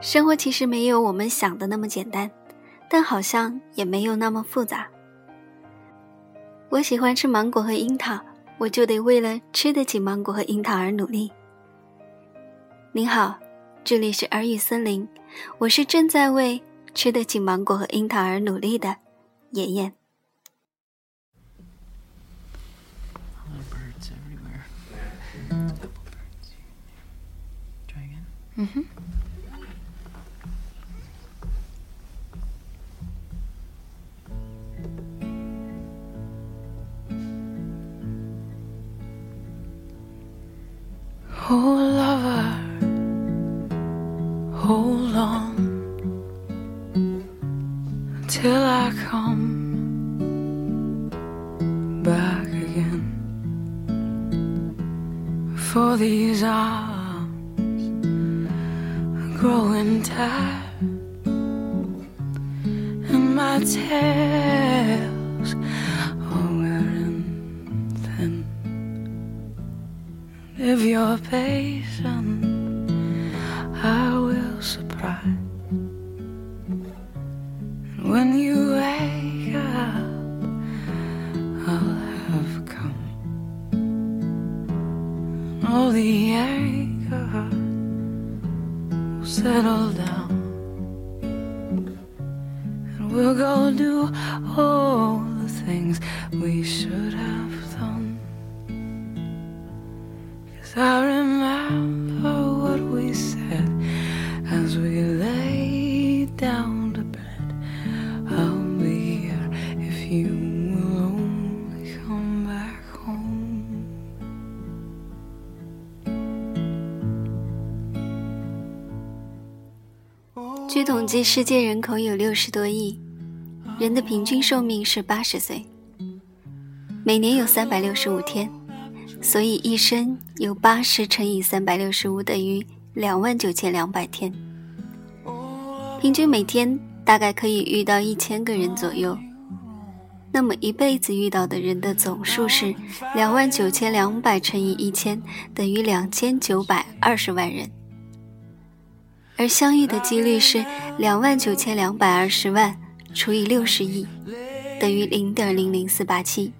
生活其实没有我们想的那么简单，但好像也没有那么复杂。我喜欢吃芒果和樱桃，我就得为了吃得起芒果和樱桃而努力。您好，这里是耳语森林，我是正在为吃得起芒果和樱桃而努力的妍妍。嗯哼。Hold on till I come back again. For these arms are growing tired, and my tails are wearing thin. If you're patient, settle down. And we'll go do all the things we should have done. Cause I remember what we said as we 据统计，世界人口有六十多亿，人的平均寿命是八十岁，每年有三百六十五天，所以一生有八十乘以三百六十五等于两万九千两百天，平均每天大概可以遇到一千个人左右。那么一辈子遇到的人的总数是两万九千两百乘以一千，等于两千九百二十万人。而相遇的几率是两万九千两百二十万除以六十亿，等于零点零零四八七。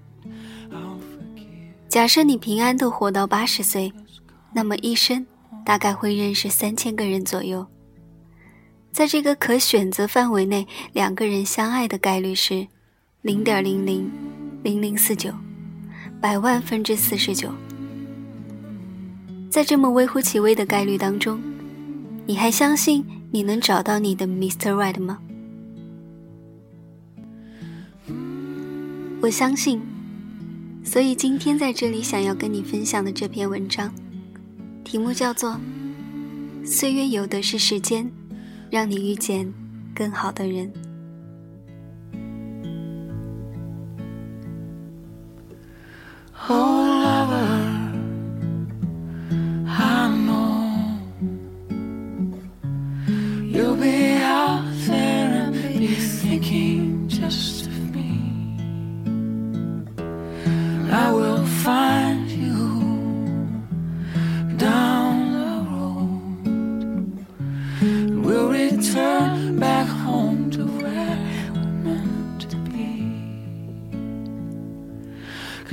假设你平安的活到八十岁，那么一生大概会认识三千个人左右。在这个可选择范围内，两个人相爱的概率是零点零零零零四九，百万分之四十九。在这么微乎其微的概率当中，你还相信你能找到你的 Mr. Right 吗？我相信，所以今天在这里想要跟你分享的这篇文章，题目叫做《岁月有的是时间，让你遇见更好的人》。Oh,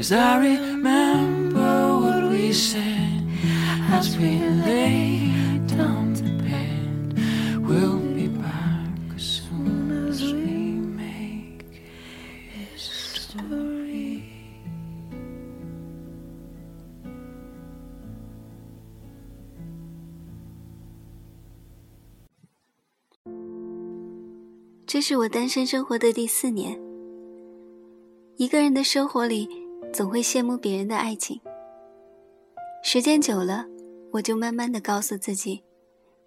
Cause I remember what we said as we lay down to bed. We'll be back as soon as we make history. 这是我单身生活的第四年。一个人的生活里，总会羡慕别人的爱情。时间久了，我就慢慢的告诉自己，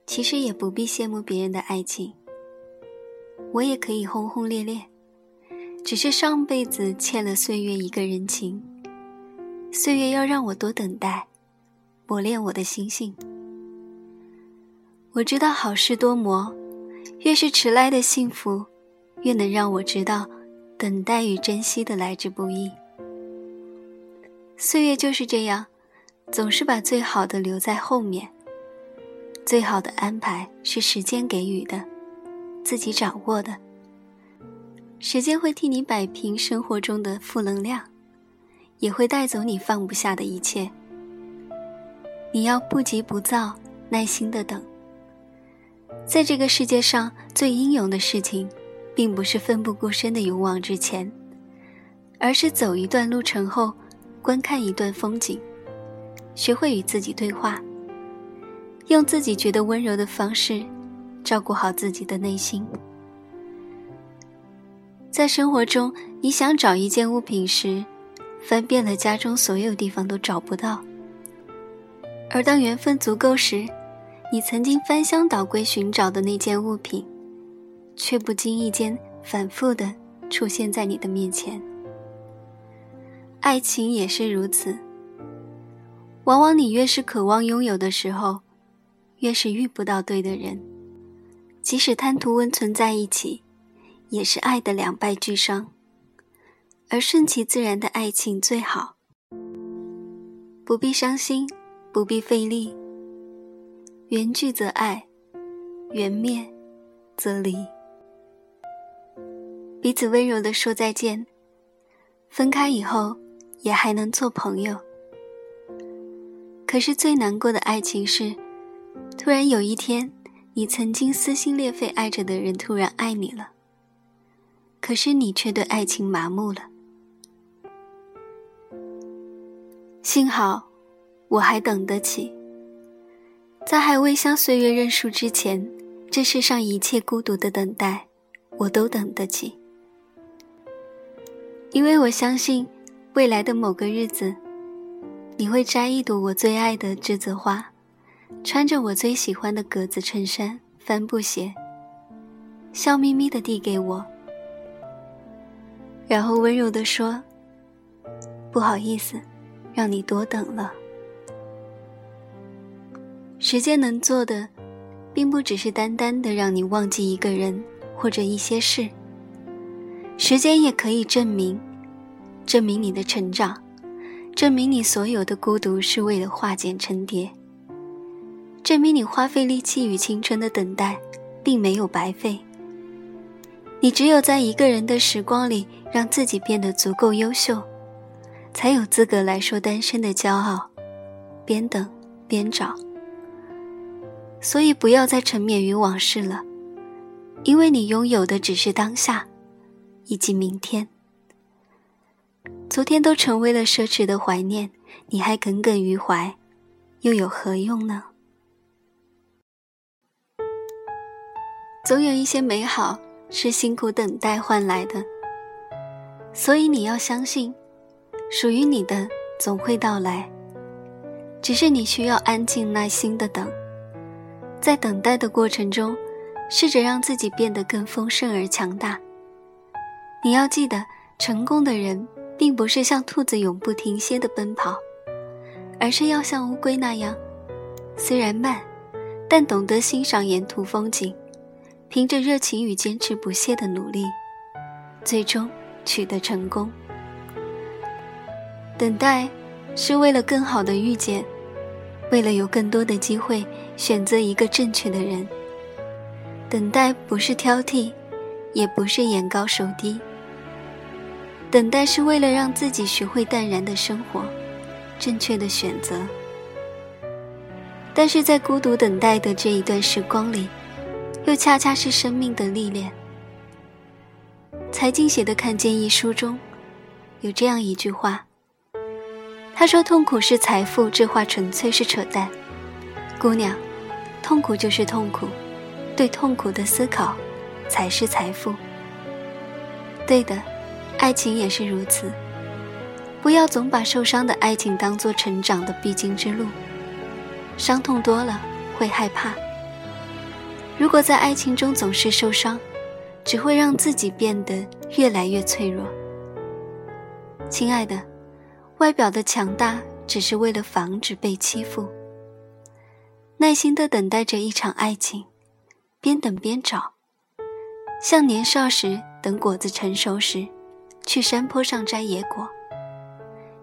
其实也不必羡慕别人的爱情。我也可以轰轰烈烈，只是上辈子欠了岁月一个人情。岁月要让我多等待，磨练我的心性。我知道好事多磨，越是迟来的幸福，越能让我知道等待与珍惜的来之不易。岁月就是这样，总是把最好的留在后面。最好的安排是时间给予的，自己掌握的。时间会替你摆平生活中的负能量，也会带走你放不下的一切。你要不急不躁，耐心的等。在这个世界上最英勇的事情，并不是奋不顾身的勇往直前，而是走一段路程后，观看一段风景，学会与自己对话，用自己觉得温柔的方式，照顾好自己的内心。在生活中，你想找一件物品时，翻遍了家中所有地方都找不到。而当缘分足够时，你曾经翻箱倒柜寻找的那件物品，却不经意间反复的出现在你的面前。爱情也是如此。往往你越是渴望拥有的时候，越是遇不到对的人。即使贪图温存在一起，也是爱的两败俱伤。而顺其自然的爱情最好，不必伤心。不必费力。缘聚则爱，缘灭则离。彼此温柔的说再见。分开以后，也还能做朋友。可是最难过的爱情是，突然有一天，你曾经撕心裂肺爱着的人突然爱你了，可是你却对爱情麻木了。幸好。我还等得起，在还未向岁月认输之前，这世上一切孤独的等待，我都等得起。因为我相信，未来的某个日子，你会摘一朵我最爱的栀子花，穿着我最喜欢的格子衬衫、帆布鞋，笑眯眯地递给我，然后温柔地说：“不好意思，让你多等了。”时间能做的，并不只是单单的让你忘记一个人或者一些事。时间也可以证明，证明你的成长，证明你所有的孤独是为了化茧成蝶，证明你花费力气与青春的等待，并没有白费。你只有在一个人的时光里，让自己变得足够优秀，才有资格来说单身的骄傲。边等边找。所以不要再沉湎于往事了，因为你拥有的只是当下，以及明天。昨天都成为了奢侈的怀念，你还耿耿于怀，又有何用呢？总有一些美好是辛苦等待换来的，所以你要相信，属于你的总会到来，只是你需要安静耐心的等。在等待的过程中，试着让自己变得更丰盛而强大。你要记得，成功的人并不是像兔子永不停歇的奔跑，而是要像乌龟那样，虽然慢，但懂得欣赏沿途风景，凭着热情与坚持不懈的努力，最终取得成功。等待，是为了更好的遇见。为了有更多的机会选择一个正确的人，等待不是挑剔，也不是眼高手低。等待是为了让自己学会淡然的生活，正确的选择。但是在孤独等待的这一段时光里，又恰恰是生命的历练。财经写的《看见》一书中，有这样一句话。他说：“痛苦是财富。”这话纯粹是扯淡，姑娘，痛苦就是痛苦，对痛苦的思考才是财富。对的，爱情也是如此。不要总把受伤的爱情当做成长的必经之路，伤痛多了会害怕。如果在爱情中总是受伤，只会让自己变得越来越脆弱。亲爱的。外表的强大只是为了防止被欺负。耐心的等待着一场爱情，边等边找，像年少时等果子成熟时，去山坡上摘野果；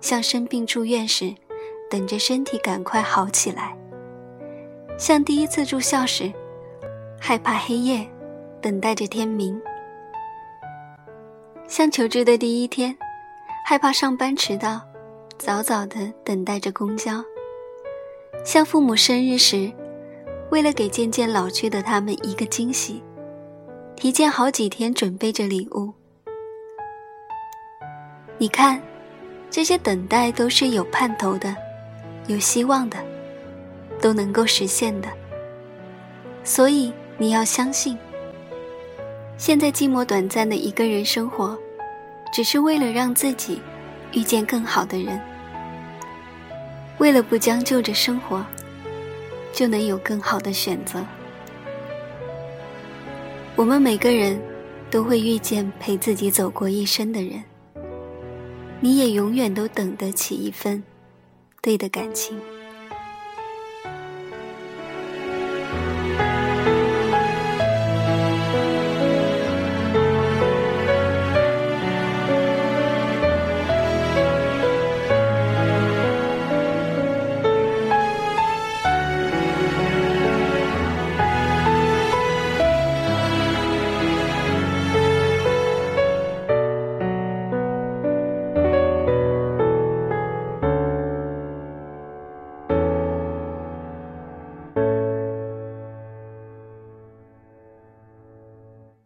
像生病住院时，等着身体赶快好起来；像第一次住校时，害怕黑夜，等待着天明；像求职的第一天，害怕上班迟到，早早的等待着公交；像父母生日时，为了给渐渐老去的他们一个惊喜，提前好几天准备着礼物。你看，这些等待都是有盼头的，有希望的，都能够实现的。所以你要相信，现在寂寞短暂的一个人生活，只是为了让自己遇见更好的人，为了不将就着生活，就能有更好的选择。我们每个人都会遇见陪自己走过一生的人。你也永远都等得起一份对的感情。